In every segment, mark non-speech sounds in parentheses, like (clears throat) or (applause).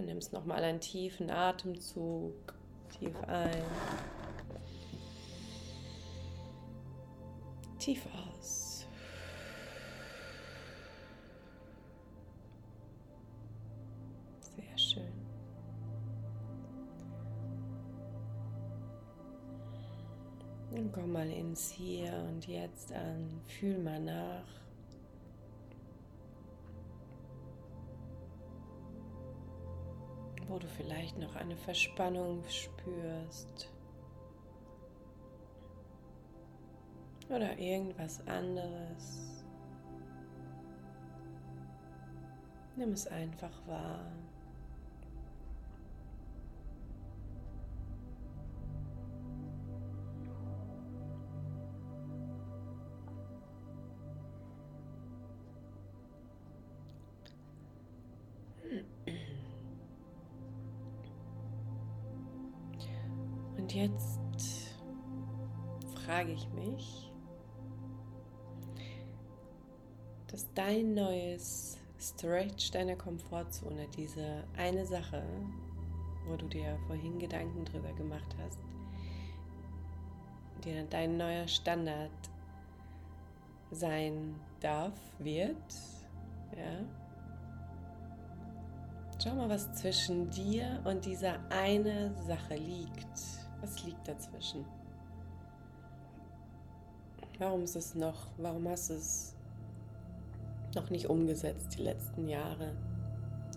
Und nimmst nochmal einen tiefen Atemzug. Tief ein. Tief aus. Sehr schön. Und komm mal ins Hier und Jetzt an. Fühl mal nach. Du vielleicht noch eine Verspannung spürst oder irgendwas anderes. Nimm es einfach wahr. Dein neues Stretch deiner Komfortzone, diese eine Sache, wo du dir vorhin Gedanken drüber gemacht hast, dir dein neuer Standard sein darf, wird, ja. Schau mal, was zwischen dir und dieser eine Sache liegt. Was liegt dazwischen? Warum ist es noch, warum hast du es noch nicht umgesetzt die letzten Jahre?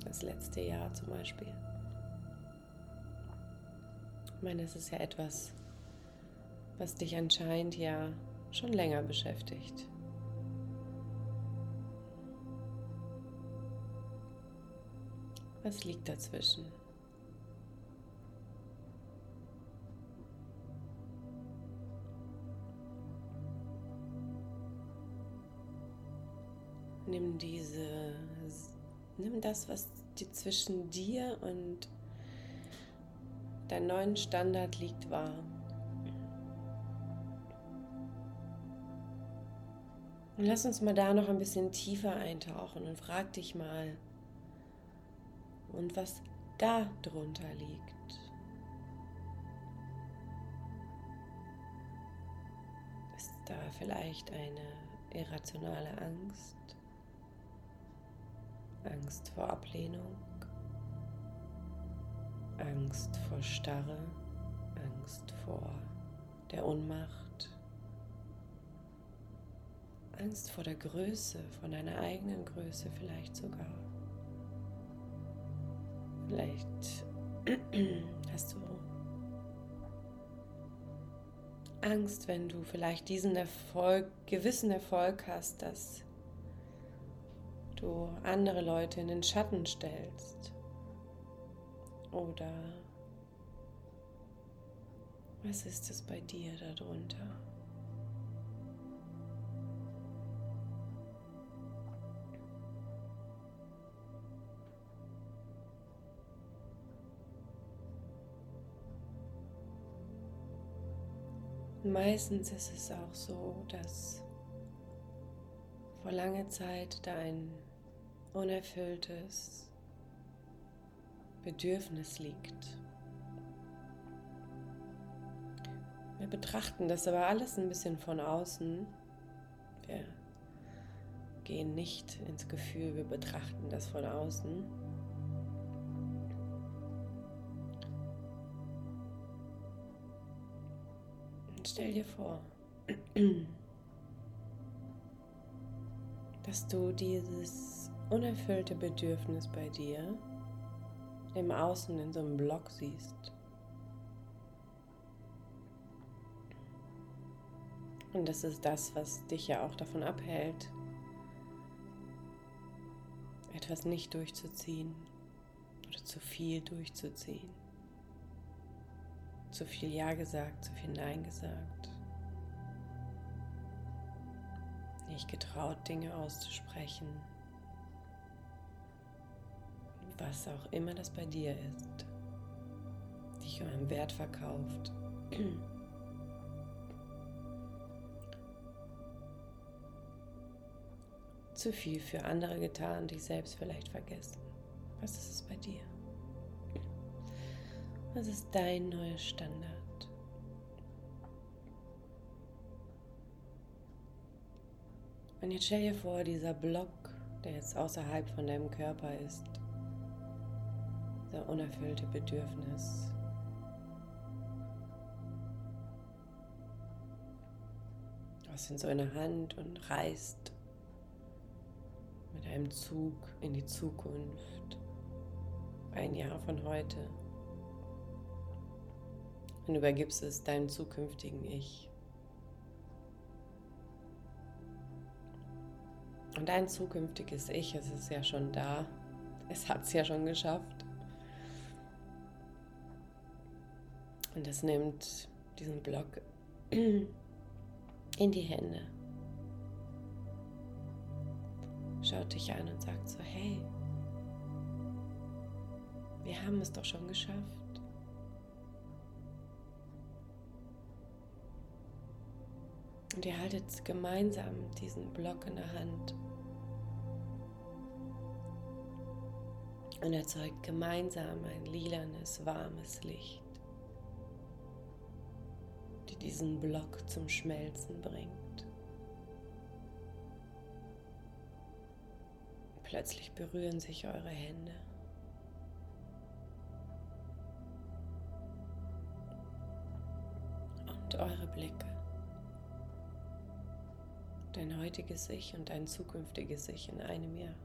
Das letzte Jahr zum Beispiel. Ich meine, es ist ja etwas, was dich anscheinend ja schon länger beschäftigt. Was liegt dazwischen? Nimm diese, nimm das, was dir zwischen dir und deinem neuen Standard liegt, wahr. Und lass uns mal da noch ein bisschen tiefer eintauchen und frag dich mal, und was da drunter liegt. Ist da vielleicht eine irrationale Angst? Angst vor Ablehnung, Angst vor Starre, Angst vor der Unmacht, Angst vor der Größe, von deiner eigenen Größe vielleicht sogar. Vielleicht (clears throat) hast du Angst, wenn du vielleicht diesen Erfolg, gewissen Erfolg hast, dass du andere Leute in den Schatten stellst. Oder was ist es bei dir darunter? Meistens ist es auch so, dass vor langer Zeit dein unerfülltes Bedürfnis liegt. Wir betrachten das aber alles ein bisschen von außen. Wir gehen nicht ins Gefühl, wir betrachten das von außen. Und stell dir vor, (clears throat) dass du dieses unerfüllte Bedürfnis bei dir im Außen in so einem Block siehst. Und das ist das, was dich ja auch davon abhält, etwas nicht durchzuziehen oder zu viel durchzuziehen. Zu viel Ja gesagt, zu viel Nein gesagt. Nicht getraut, Dinge auszusprechen was auch immer das bei dir ist, dich um einen Wert verkauft. (clears throat) Zu viel für andere getan, dich selbst vielleicht vergessen. Was ist es bei dir? Das ist dein neuer Standard. Und jetzt stell dir vor, dieser Block, der jetzt außerhalb von deinem Körper ist, dieser unerfüllte Bedürfnis. Hast ihn so in der Hand und reist mit einem Zug in die Zukunft, ein Jahr von heute. Und übergibst es deinem zukünftigen Ich. Und dein zukünftiges Ich, es ist ja schon da. Es hat es ja schon geschafft. Und es nimmt diesen Block (clears throat) in die Hände. Schaut dich an und sagt so, hey, wir haben es doch schon geschafft. Und ihr haltet gemeinsam diesen Block in der Hand und erzeugt gemeinsam ein lilanes, warmes Licht, diesen Block zum Schmelzen bringt. Plötzlich berühren sich eure Hände. Und eure Blicke dein heutiges Ich und dein zukünftiges Ich in einem Jahr.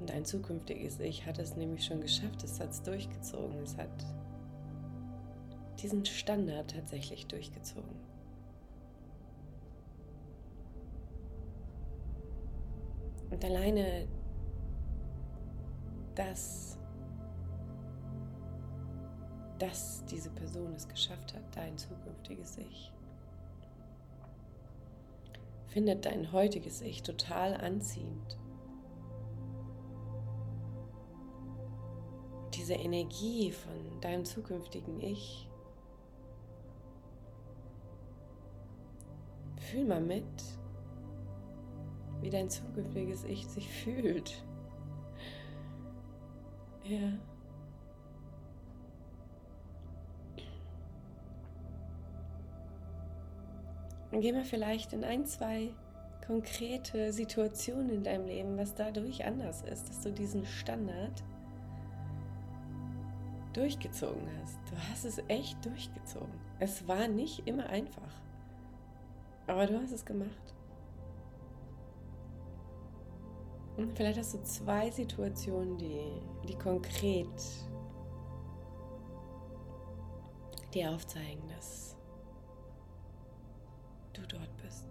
Und dein zukünftiges Ich hat es nämlich schon geschafft, es hat es durchgezogen, es hat diesen Standard tatsächlich durchgezogen. Und alleine das, dass diese Person es geschafft hat, dein zukünftiges Ich, findet dein heutiges Ich total anziehend. Diese Energie von deinem zukünftigen Ich. Fühl mal mit, wie dein zukünftiges Ich sich fühlt. Ja. Dann geh mal vielleicht in ein, zwei konkrete Situationen in deinem Leben, was dadurch anders ist, dass du diesen Standard durchgezogen hast. Du hast es echt durchgezogen. Es war nicht immer einfach, aber du hast es gemacht. Und vielleicht hast du zwei Situationen, die, die konkret dir aufzeigen, dass du dort bist.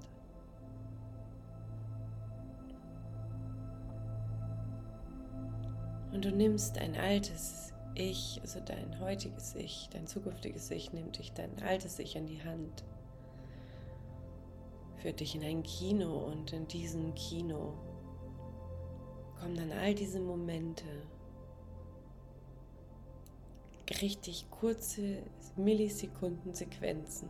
Und du nimmst ein altes Ich, also dein heutiges Ich, dein zukünftiges Ich, nimmt dich dein altes Ich in die Hand, führt dich in ein Kino und in diesem Kino kommen dann all diese Momente, richtig kurze Millisekunden-Sequenzen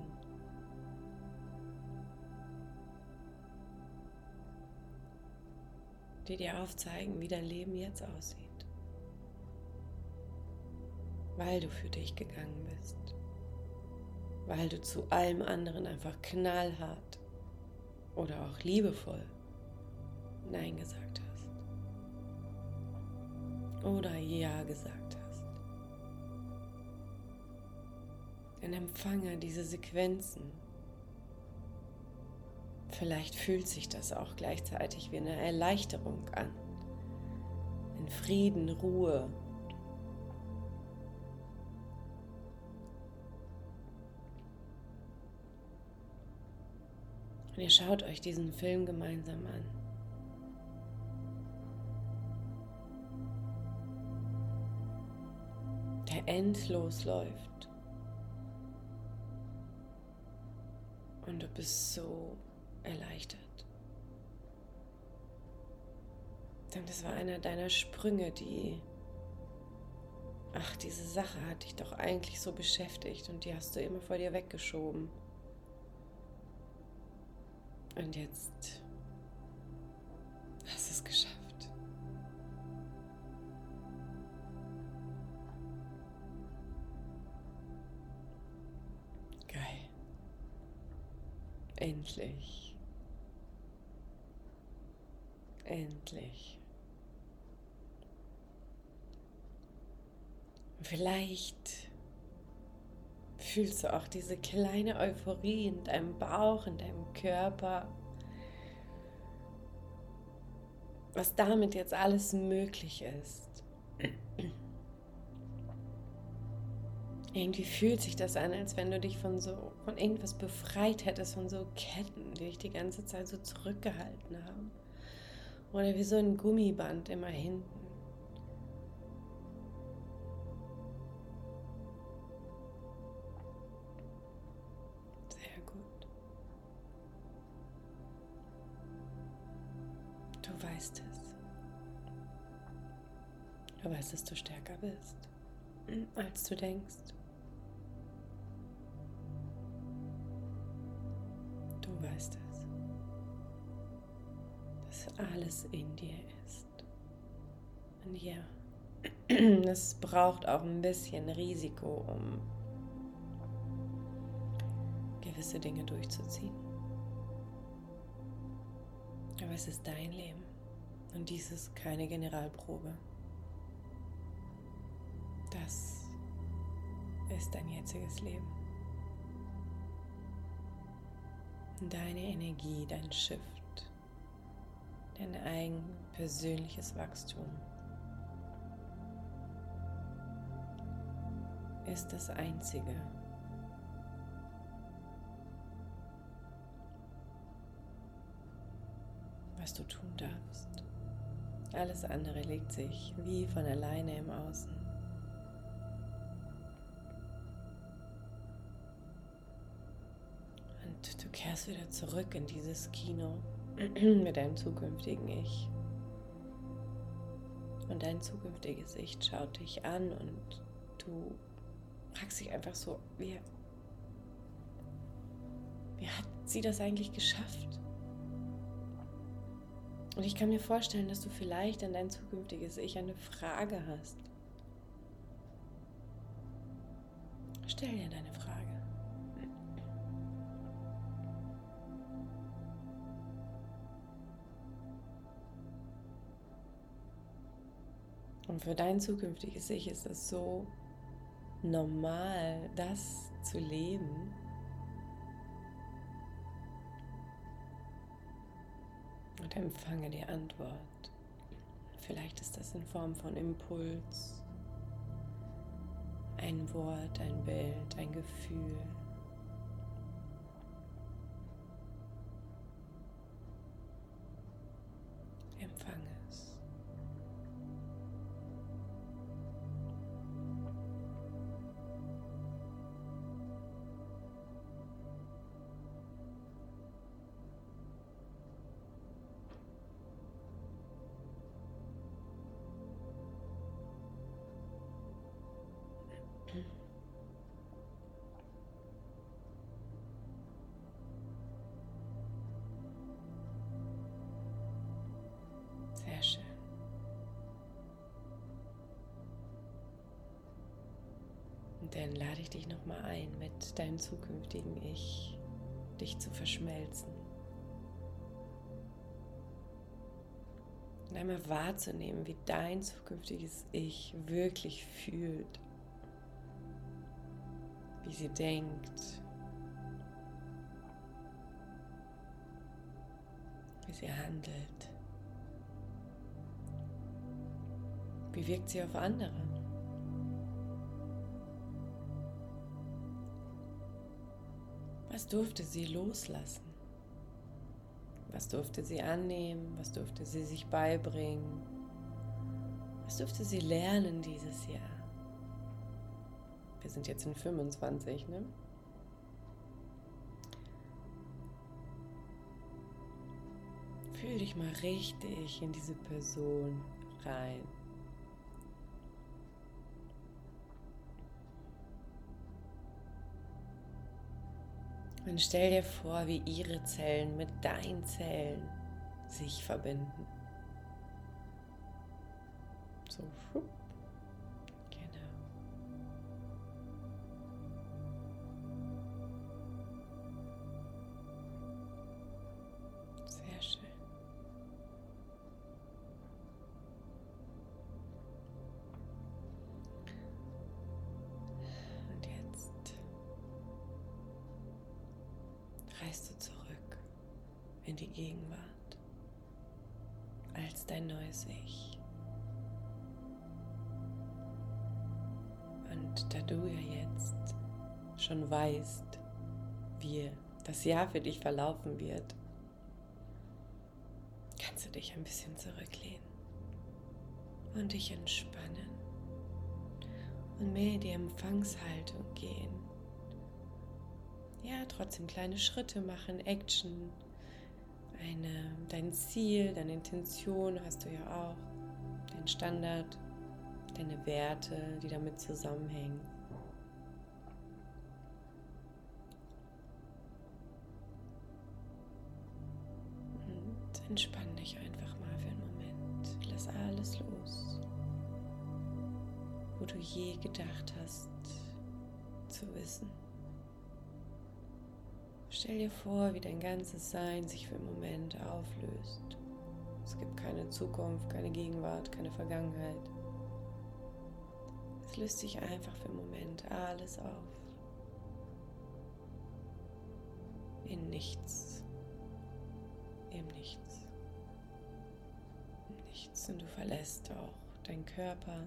die dir aufzeigen, wie dein Leben jetzt aussieht. Weil du für dich gegangen bist. Weil du zu allem anderen einfach knallhart oder auch liebevoll Nein gesagt hast. Oder Ja gesagt hast. Dann empfange diese Sequenzen Vielleicht fühlt sich das auch gleichzeitig wie eine Erleichterung an. In Frieden, Ruhe. Und ihr schaut euch diesen Film gemeinsam an. Der endlos läuft. Und du bist so erleichtert. Denn das war einer deiner Sprünge, die, ach, diese Sache hat dich doch eigentlich so beschäftigt und die hast du immer vor dir weggeschoben. Und jetzt hast du es geschafft. Geil. Endlich. Endlich. Vielleicht fühlst du auch diese kleine Euphorie in deinem Bauch, in deinem Körper. Was damit jetzt alles möglich ist. Irgendwie fühlt sich das an, als wenn du dich von so von irgendwas befreit hättest, von so Ketten, die dich die ganze Zeit so zurückgehalten haben. Oder wie so ein Gummiband immer hinten. Du weißt es. Du weißt, dass du stärker bist, als du denkst. weißt es, dass alles in dir ist. Und ja, (clears throat) es braucht auch ein bisschen Risiko, um gewisse Dinge durchzuziehen. Aber es ist dein Leben und dies ist keine Generalprobe. Das ist dein jetziges Leben. deine Energie, dein Shift, dein eigen persönliches Wachstum ist das Einzige, was du tun darfst. Alles andere legt sich wie von alleine im Außen. du kehrst wieder zurück in dieses Kino (clears throat) mit deinem zukünftigen Ich. Und dein zukünftiges Ich schaut dich an und du fragst dich einfach so, wie, wie hat sie das eigentlich geschafft? Und ich kann mir vorstellen, dass du vielleicht an dein zukünftiges Ich eine Frage hast. Stell dir deine Frage. Und für dein zukünftiges Ich ist es so normal, das zu leben. Und empfange die Antwort. Vielleicht ist das in Form von Impuls, ein Wort, ein Bild, ein Gefühl. Dann lade ich dich nochmal ein, mit deinem zukünftigen Ich dich zu verschmelzen. Und einmal wahrzunehmen, wie dein zukünftiges Ich wirklich fühlt, wie sie denkt, wie sie handelt. Wie wirkt sie auf andere? Was durfte sie loslassen? Was durfte sie annehmen? Was durfte sie sich beibringen? Was durfte sie lernen dieses Jahr? Wir sind jetzt in 25, ne? Fühl dich mal richtig in diese Person rein. Und stell dir vor, wie ihre Zellen mit deinen Zellen sich verbinden. So, dein neues Ich. Und da du ja jetzt schon weißt, wie das Jahr für dich verlaufen wird, kannst du dich ein bisschen zurücklehnen und dich entspannen und mehr in die Empfangshaltung gehen. Ja, trotzdem kleine Schritte machen, Action, eine, dein Ziel, deine Intention hast du ja auch, dein Standard, deine Werte, die damit zusammenhängen. Und entspann dich einfach mal für einen Moment. Lass alles los, wo du je gedacht hast zu wissen. Stell dir vor, wie dein ganzes Sein sich für einen Moment auflöst. Es gibt keine Zukunft, keine Gegenwart, keine Vergangenheit. Es löst sich einfach für einen Moment alles auf. In nichts. Im Nichts. Im Nichts. Und du verlässt auch deinen Körper.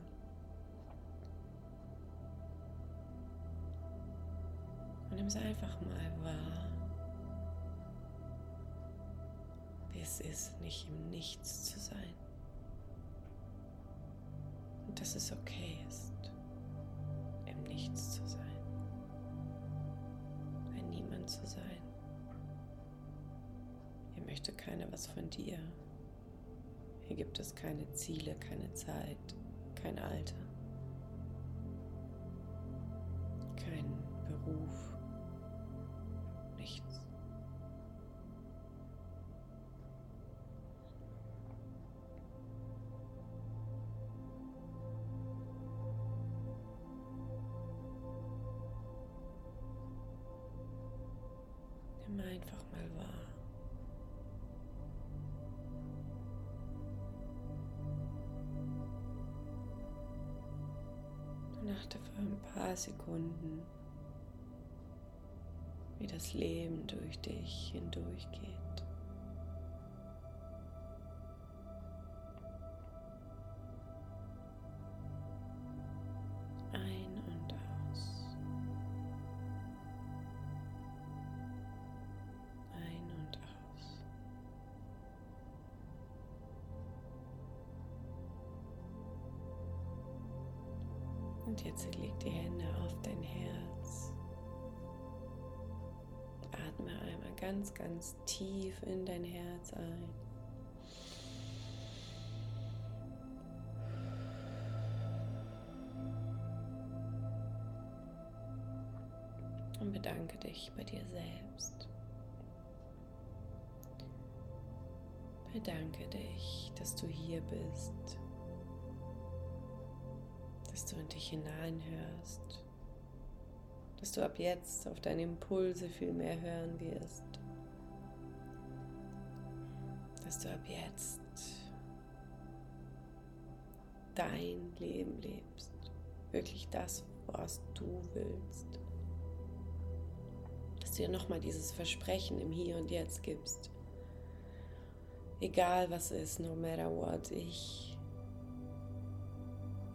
Und nimm es einfach mal wahr. Es ist, nicht im Nichts zu sein. Und dass es okay ist, im Nichts zu sein. Ein Niemand zu sein. Hier möchte keiner was von dir. Hier gibt es keine Ziele, keine Zeit, kein Alter, kein Beruf. Und achte für ein paar Sekunden, wie das Leben durch dich hindurchgeht. Und jetzt leg die Hände auf dein Herz. Atme einmal ganz, ganz tief in dein Herz ein. Und bedanke dich bei dir selbst. Bedanke dich, dass du hier bist dass du in dich hineinhörst, dass du ab jetzt auf deine Impulse viel mehr hören wirst, dass du ab jetzt dein Leben lebst, wirklich das, was du willst, dass du dir nochmal dieses Versprechen im Hier und Jetzt gibst, egal was ist, no matter what, ich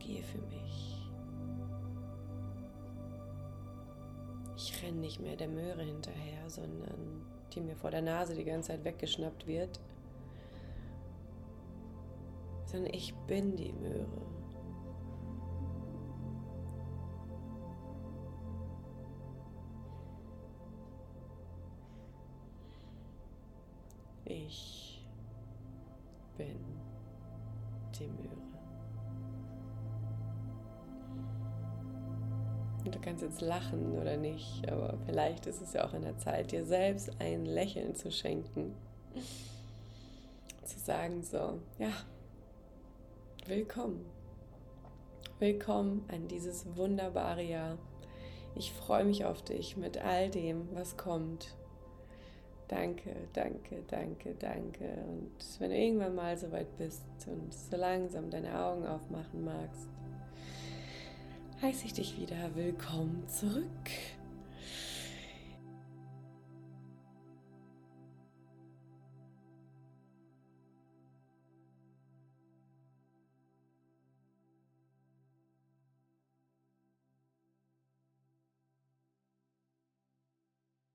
gehe für mich. Ich renne nicht mehr der Möhre hinterher, sondern die mir vor der Nase die ganze Zeit weggeschnappt wird, sondern ich bin die Möhre. Lachen oder nicht, aber vielleicht ist es ja auch an der Zeit, dir selbst ein Lächeln zu schenken. Zu sagen so, ja, willkommen. Willkommen an dieses wunderbare Jahr. Ich freue mich auf dich mit all dem, was kommt. Danke, danke, danke, danke. Und wenn du irgendwann mal so weit bist und so langsam deine Augen aufmachen magst, heiße ich dich wieder. Willkommen zurück